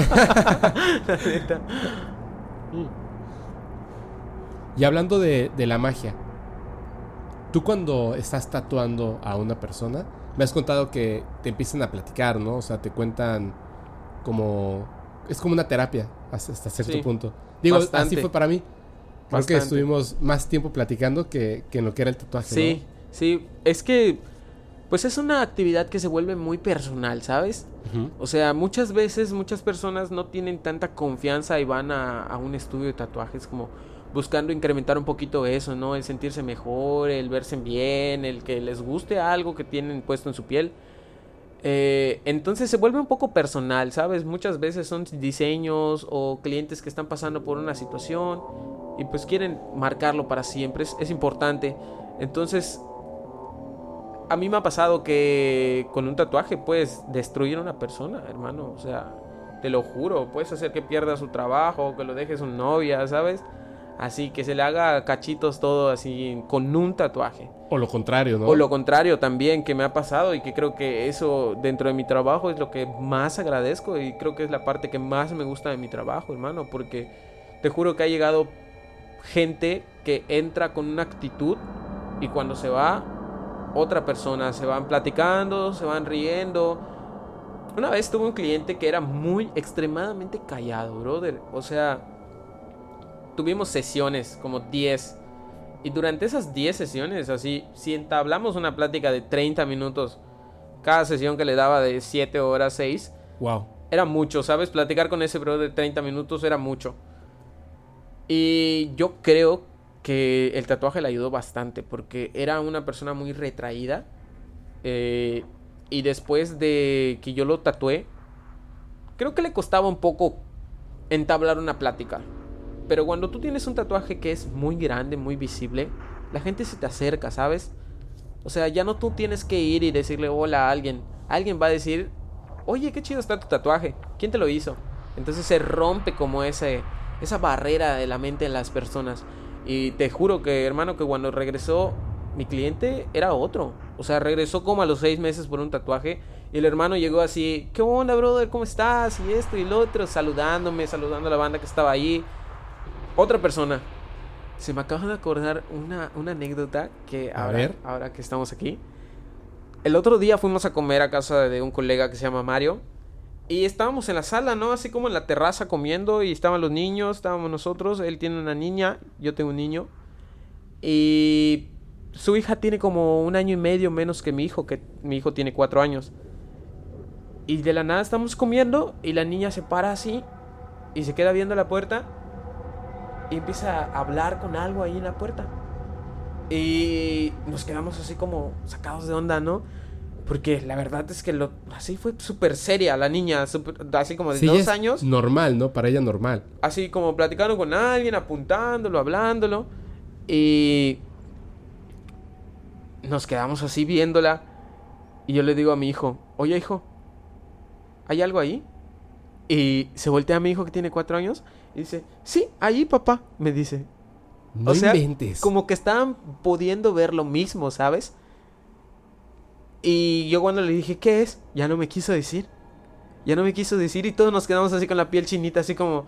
la neta. Y hablando de, de la magia, tú cuando estás tatuando a una persona, me has contado que te empiezan a platicar, ¿no? O sea, te cuentan como... Es como una terapia hasta, cierto punto. Digo, así fue para mí. Creo que estuvimos más tiempo platicando que, que, en lo que era el tatuaje. Sí, sí. Es que, pues es una actividad que se vuelve muy personal, ¿sabes? O sea, muchas veces muchas personas no tienen tanta confianza y van a, a, un estudio de tatuajes como buscando incrementar un poquito eso, ¿no? El sentirse mejor, el verse bien, el que les guste algo que tienen puesto en su piel. Eh, entonces se vuelve un poco personal, ¿sabes? Muchas veces son diseños o clientes que están pasando por una situación y pues quieren marcarlo para siempre, es, importante. Entonces, a mí me ha pasado que con un tatuaje puedes destruir a una persona, hermano. O sea, te lo juro, puedes hacer que pierda su trabajo, que lo dejes un novia, ¿sabes? Así que se le haga cachitos todo así con un tatuaje. O lo contrario, ¿no? O lo contrario también que me ha pasado y que creo que eso dentro de mi trabajo es lo que más agradezco y creo que es la parte que más me gusta de mi trabajo, hermano, porque te juro que ha llegado gente que entra con una actitud y cuando se va otra persona, se van platicando, se van riendo. Una vez tuve un cliente que era muy extremadamente callado, brother. O sea, tuvimos sesiones, como 10. Y durante esas 10 sesiones, así, si entablamos una plática de 30 minutos, cada sesión que le daba de 7 horas, 6, wow. era mucho, ¿sabes? Platicar con ese bro de 30 minutos era mucho. Y yo creo que el tatuaje le ayudó bastante, porque era una persona muy retraída. Eh, y después de que yo lo tatué, creo que le costaba un poco entablar una plática. Pero cuando tú tienes un tatuaje que es muy grande, muy visible, la gente se te acerca, ¿sabes? O sea, ya no tú tienes que ir y decirle hola a alguien. Alguien va a decir, oye, qué chido está tu tatuaje. ¿Quién te lo hizo? Entonces se rompe como ese, esa barrera de la mente de las personas. Y te juro que, hermano, que cuando regresó mi cliente era otro. O sea, regresó como a los seis meses por un tatuaje. Y el hermano llegó así, ¿qué onda, brother? ¿Cómo estás? Y esto y lo otro, saludándome, saludando a la banda que estaba ahí. Otra persona. Se me acaba de acordar una, una anécdota que A ahora, ver. ahora que estamos aquí. El otro día fuimos a comer a casa de un colega que se llama Mario. Y estábamos en la sala, ¿no? Así como en la terraza comiendo. Y estaban los niños, estábamos nosotros. Él tiene una niña, yo tengo un niño. Y su hija tiene como un año y medio menos que mi hijo, que mi hijo tiene cuatro años. Y de la nada estamos comiendo y la niña se para así y se queda viendo la puerta y empieza a hablar con algo ahí en la puerta. Y nos quedamos así como sacados de onda, ¿no? Porque la verdad es que lo, así fue súper seria la niña, así como de Sí, dos es años Normal, ¿no? Para ella normal. así como platicando con alguien, apuntándolo, hablándolo. Y nos quedamos así viéndola. Y yo le digo a mi hijo, oye hijo, ¿hay algo ahí? Y se voltea a mi hijo que tiene cuatro años y dice, sí, ahí papá, me dice. No O sea, inventes. Como que estaban pudiendo ver lo mismo, ¿sabes? Y yo cuando le dije, ¿qué es? Ya no me quiso decir. Ya no me quiso decir y todos nos quedamos así con la piel chinita, así como...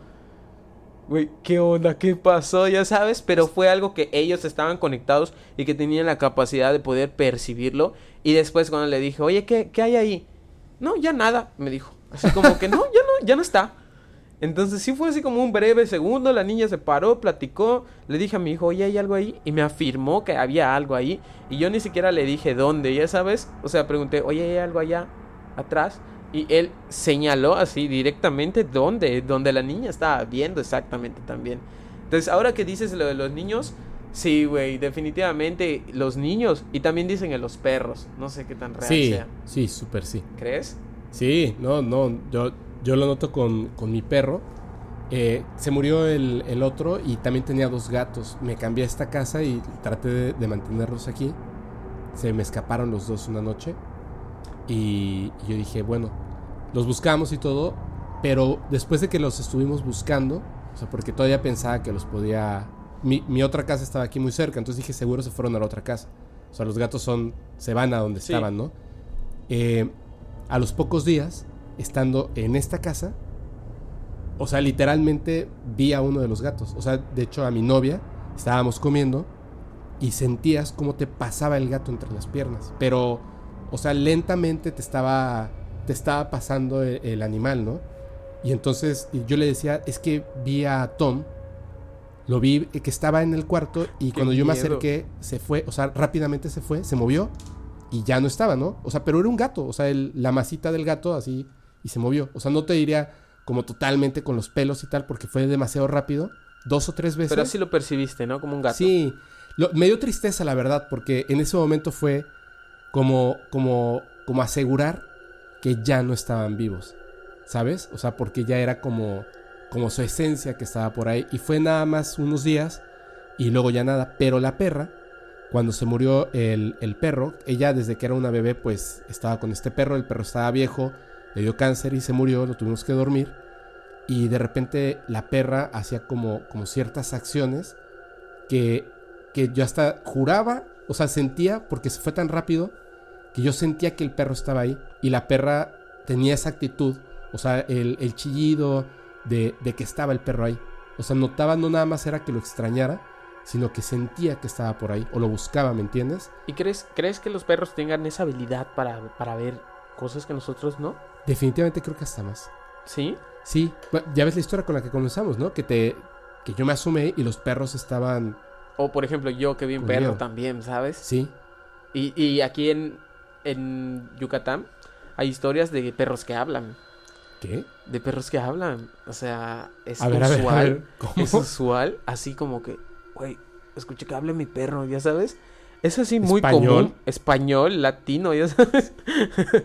Güey, ¿qué onda? ¿Qué pasó? Ya sabes, pero fue algo que ellos estaban conectados y que tenían la capacidad de poder percibirlo. Y después cuando le dije, oye, ¿qué, qué hay ahí? No, ya nada, me dijo. Así como que no, ya no, ya no está. Entonces sí fue así como un breve segundo, la niña se paró, platicó, le dije a mi hijo, oye, ¿hay algo ahí? Y me afirmó que había algo ahí. Y yo ni siquiera le dije dónde, ya sabes. O sea, pregunté, oye, ¿hay algo allá atrás? Y él señaló así directamente dónde, donde la niña estaba viendo exactamente también. Entonces, ahora que dices lo de los niños, sí, güey, definitivamente los niños. Y también dicen que los perros, no sé qué tan real Sí, sea. sí, súper sí. ¿Crees? Sí, no, no, yo, yo lo noto con, con mi perro. Eh, se murió el, el otro y también tenía dos gatos. Me cambié a esta casa y traté de, de mantenerlos aquí. Se me escaparon los dos una noche. Y, y yo dije, bueno, los buscamos y todo. Pero después de que los estuvimos buscando, o sea, porque todavía pensaba que los podía... Mi, mi otra casa estaba aquí muy cerca, entonces dije, seguro se fueron a la otra casa. O sea, los gatos son... se van a donde Sí. estaban, ¿no? Eh, a los pocos días, estando en esta casa, o sea, literalmente vi a uno de los gatos. O sea, de hecho, a mi novia estábamos comiendo y sentías cómo te pasaba el gato entre las piernas. Pero, o sea, lentamente te estaba, te estaba pasando el, el animal, ¿no? Y entonces yo le decía, es que vi a Tom, lo vi que estaba en el cuarto y cuando yo me acerqué, se fue, o sea, rápidamente se fue, se movió y ya no estaba, ¿no? O sea, pero era un gato, o sea, el- la masita del gato así y se movió. O sea, no te diría como totalmente con los pelos y tal, porque fue demasiado rápido, dos o tres veces. Pero así lo percibiste, ¿no? Como un gato. Sí, Lo- me dio tristeza la verdad, porque en ese momento fue como, como, como asegurar que ya no estaban vivos, ¿sabes? O sea, porque ya era como, como su esencia que estaba por ahí. Y fue nada más unos días y luego ya nada. Pero la perra, cuando se murió el, el perro, ella desde que era una bebé pues estaba con este perro, el perro estaba viejo, le dio cáncer y se murió, lo tuvimos que dormir. Y de repente la perra hacía como, como ciertas acciones que, que yo hasta juraba, o sea, sentía, porque se fue tan rápido, que yo sentía que el perro estaba ahí. Y la perra tenía esa actitud, o sea, el, el chillido de, de que estaba el perro ahí. O sea, notaba no nada más era que lo extrañara, sino que sentía que estaba por ahí, o lo buscaba, ¿me entiendes? ¿Y crees, crees que los perros tengan esa habilidad para, para ver cosas que nosotros no? Definitivamente creo que hasta más. ¿Sí? Sí, bueno, ya ves la historia con la que comenzamos, ¿no? Que te que yo me asumé y los perros estaban, O por ejemplo, yo que vi un perro también, ¿sabes? sí, Y, y aquí en, en Yucatán hay historias de perros que hablan. ¿qué? De perros que hablan. O sea, es A ver, a ver, usual. a ver, ¿cómo? Es usual, así como que, güey, escuché que hable mi perro, ya sabes. Es así muy Español. común. Español, latino, ya sabes.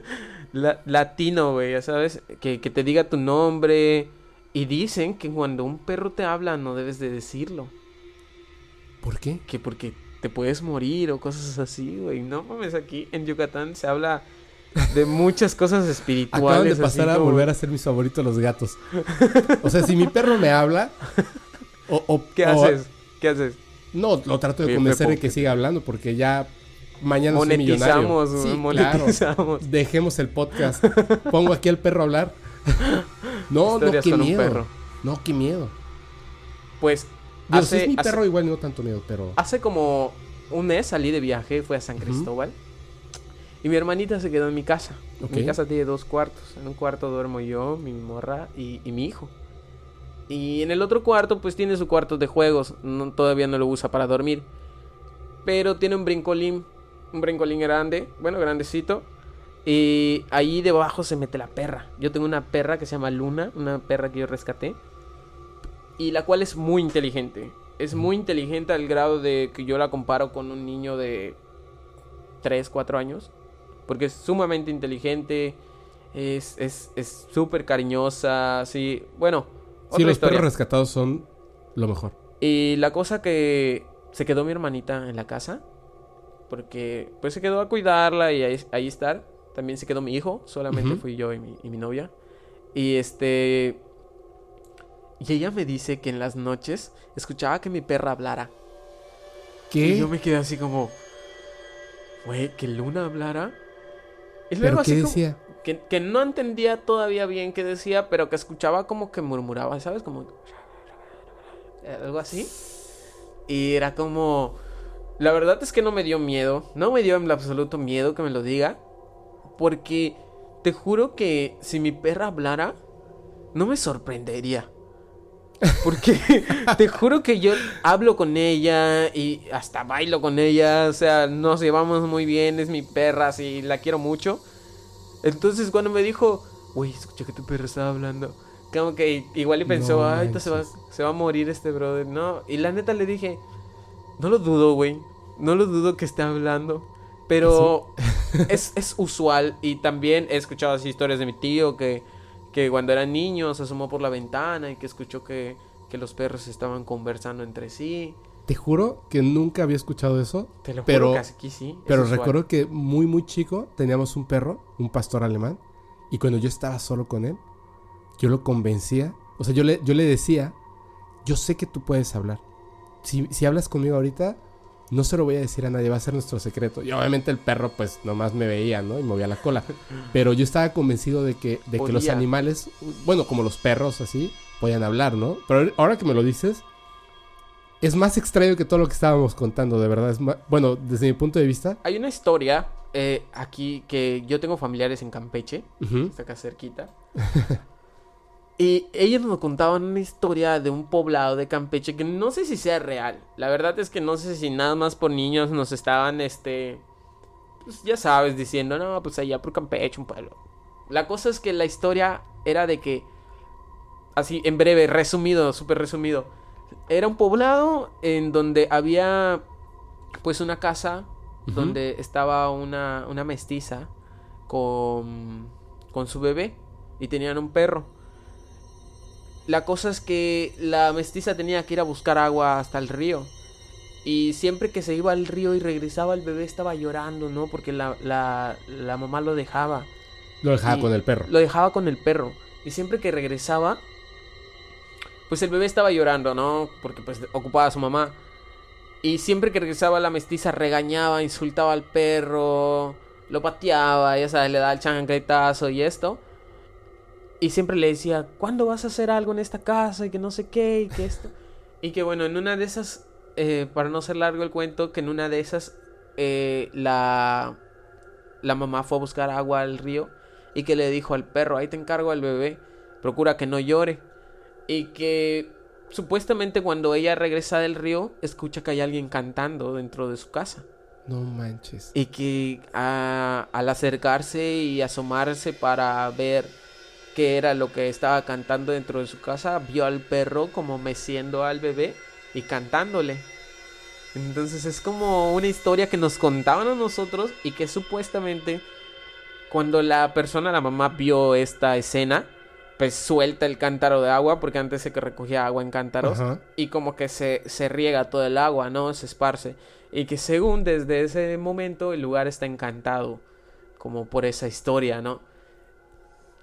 La- latino, güey, ya sabes. Que, que te diga tu nombre. Y dicen que cuando un perro te habla no debes de decirlo. ¿Por qué? Que porque te puedes morir o cosas así, güey. No mames, aquí en Yucatán se habla de muchas cosas espirituales. Acaban de pasar a volver a ser mis favoritos los gatos. O sea, si mi perro me habla... O, ¿Qué haces? ¿Qué haces? No, lo trato de convencer de que siga hablando porque ya mañana monetizamos, soy monetizamos. Dejemos el podcast. Pongo aquí al perro a hablar. no, no, qué miedo. No, qué miedo. Pues hace, es mi perro igual no tanto miedo, pero hace como un mes salí de viaje, fui a San Cristóbal. Y mi hermanita se quedó en mi casa. Mi casa tiene dos cuartos. En un cuarto duermo yo, mi morra y, mi hijo. Y en el otro cuarto, pues tiene su cuarto de juegos. todavía no lo usa para dormir. Pero tiene un brincolín. Un brincolín grande. Bueno, grandecito. Y ahí debajo se mete la perra. Yo tengo una perra que se llama Luna. Una perra que yo rescaté. Y la cual es muy inteligente. Es muy inteligente al grado de que yo la comparo con un niño de 3, 4 años. Porque es sumamente inteligente. Es súper es, cariñosa. Sí, bueno. Sí, los perros rescatados son lo mejor. Y la cosa que se quedó mi hermanita en la casa. Porque pues se quedó a cuidarla y ahí, estar. También se quedó mi hijo. Solamente fui yo y mi, y mi novia. Y este... Y ella me dice que en las noches escuchaba que mi perra hablara. ¿Qué? Y yo me quedé así como... Güey, que Luna hablara. Y luego qué decía? Que, que, no entendía todavía bien qué decía, pero que escuchaba como que murmuraba, ¿sabes? Como... Algo así. Y era como... La verdad es que no me dio miedo. No me dio en absoluto miedo que me lo diga. Porque te juro que si mi perra hablara, no me sorprendería. Porque te juro que yo hablo con ella y hasta bailo con ella. O sea, nos llevamos muy bien, es mi perra, así la quiero mucho. Entonces cuando me dijo, güey, escucha que tu perra estaba hablando. Como que igual y pensó, ay, se va, se va a morir este brother. No, y la neta le dije, no lo dudo, güey. No lo dudo que esté hablando. Pero es, es usual. Y también he escuchado así historias de mi tío que que cuando era niño se asomó por la ventana y que escuchó que, los perros estaban conversando entre sí. Te juro que nunca había escuchado eso. Te lo pero, juro que sí. Pero recuerdo que muy, muy chico teníamos un perro, un pastor alemán. Y cuando yo estaba solo con él, yo lo convencía. O sea, yo le, yo le decía, yo sé que tú puedes hablar. Si, si hablas conmigo ahorita, no se lo voy a decir a nadie, va a ser nuestro secreto. Y obviamente el perro pues nomás me veía, ¿no? Y movía la cola. Pero yo estaba convencido de que, de que los animales, bueno, como los perros así, podían hablar, ¿no? Pero ahora que me lo dices, es más extraño que todo lo que estábamos contando, de verdad. Es bueno, desde mi punto de vista. Hay una historia eh, aquí que yo tengo familiares en Campeche, está acá cerquita. Y ellos nos contaban una historia de un poblado de Campeche que no sé si sea real. La verdad es que no sé si nada más por niños nos estaban, este, pues ya sabes, diciendo, no, pues allá por Campeche, un pueblo. La cosa es que la historia era de que, así en breve, resumido, súper resumido, era un poblado en donde había, pues, una casa donde estaba una, una mestiza con, con su bebé y tenían un perro. La cosa es que la mestiza tenía que ir a buscar agua hasta el río. Y siempre que se iba al río y regresaba el bebé estaba llorando, ¿no? Porque la, la, mamá lo dejaba. Lo dejaba con el perro. Lo dejaba con el perro. Y siempre que regresaba, pues el bebé estaba llorando, ¿no? Porque pues ocupaba a su mamá. Y siempre que regresaba la mestiza regañaba, insultaba al perro, lo pateaba, ya sabes, le daba el chancletazo y esto. Y siempre le decía, ¿cuándo vas a hacer algo en esta casa? Y que no sé qué, y que esto. y que bueno, en una de esas, eh, para no ser largo el cuento, que en una de esas eh, la, la mamá fue a buscar agua al río y que le dijo al perro, ahí te encargo al bebé, procura que no llore. Y que supuestamente cuando ella regresa del río, escucha que hay alguien cantando dentro de su casa. No manches. Y que al acercarse y asomarse para ver que era lo que estaba cantando dentro de su casa, vio al perro como meciendo al bebé y cantándole. Entonces es como una historia que nos contaban a nosotros y que supuestamente cuando la persona, la mamá, vio esta escena, pues suelta el cántaro de agua, porque antes se que recogía agua en cántaros, Ajá. y como que se, se riega todo el agua, ¿no? Se esparce. Y que según desde ese momento el lugar está encantado, como por esa historia, ¿no?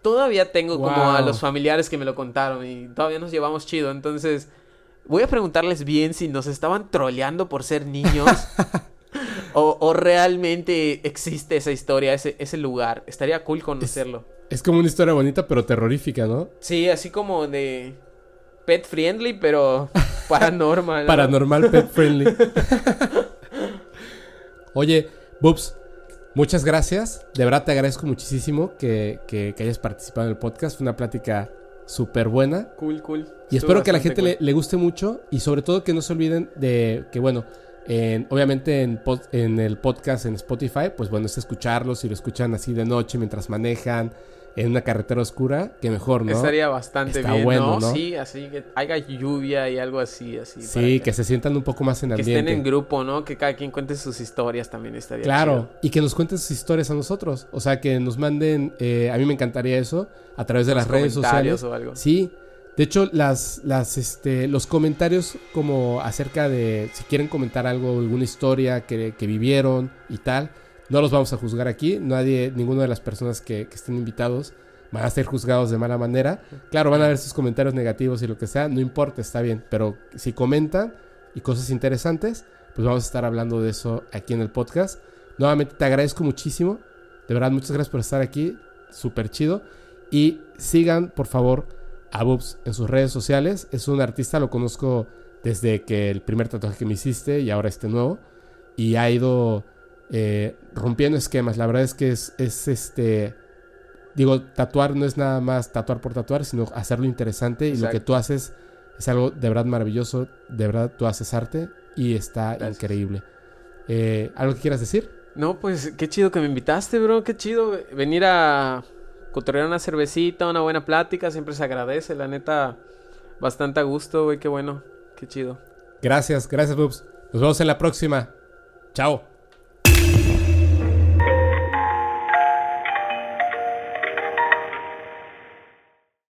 Todavía tengo como a los familiares que me lo contaron y todavía nos llevamos chido, entonces voy a preguntarles bien si nos estaban troleando por ser niños. O, o realmente existe esa historia, ese, ese lugar. Estaría cool conocerlo. Es como una historia bonita, pero terrorífica, ¿no? Sí, así como de pet friendly, pero paranormal. ¿no? Paranormal pet friendly. Oye, Bubs, muchas gracias. De verdad te agradezco muchísimo que, que- que hayas participado en el podcast. Fue una plática súper buena. Cool, cool. Y Estuvo espero que a la gente le, le guste mucho y sobre todo que no se olviden de que, bueno, en- obviamente en, pod- en el podcast en Spotify, pues bueno, es escucharlo. Si lo escuchan así de noche mientras manejan en una carretera oscura, que mejor, ¿no? Estaría bastante Está bien, bueno, ¿no? ¿no? Sí, así que haya lluvia y algo así, así. Sí, que se sientan un poco más en que ambiente. estén en grupo, ¿no? Que cada quien cuente sus historias también estaría Claro, chido. y que nos cuenten sus historias a nosotros. O sea, que nos manden, eh, a mí me encantaría eso, a través de las redes sociales. o algo. Sí, de hecho, las, las, este, los comentarios como acerca de si quieren comentar algo, alguna historia que, que vivieron y tal, no los vamos a juzgar aquí. Nadie, ninguna de las personas que, estén invitados van a ser juzgados de mala manera. Claro, van a ver sus comentarios negativos y lo que sea, no importa, está bien. Pero si comentan y cosas interesantes, pues vamos a estar hablando de eso aquí en el podcast. Nuevamente te agradezco muchísimo. De verdad, muchas gracias por estar aquí. Súper chido. Y sigan, por favor, a Bubs en sus redes sociales. Es un artista, lo conozco desde que el primer tatuaje que me hiciste y ahora este nuevo. Y ha ido eh, rompiendo esquemas. La verdad es que es, es este. Digo, tatuar no es nada más tatuar por tatuar, sino hacerlo interesante. Y lo que tú haces es algo de verdad maravilloso. De verdad, tú haces arte y está Gracias. increíble. Eh, ¿Algo que quieras decir? No, pues qué chido que me invitaste, bro. Qué chido venir a cotorrear una cervecita, una buena plática. Siempre se agradece, la neta. Bastante a gusto, güey. Qué bueno. Qué chido. Gracias, gracias, Bubs. Nos vemos en la próxima. Chao.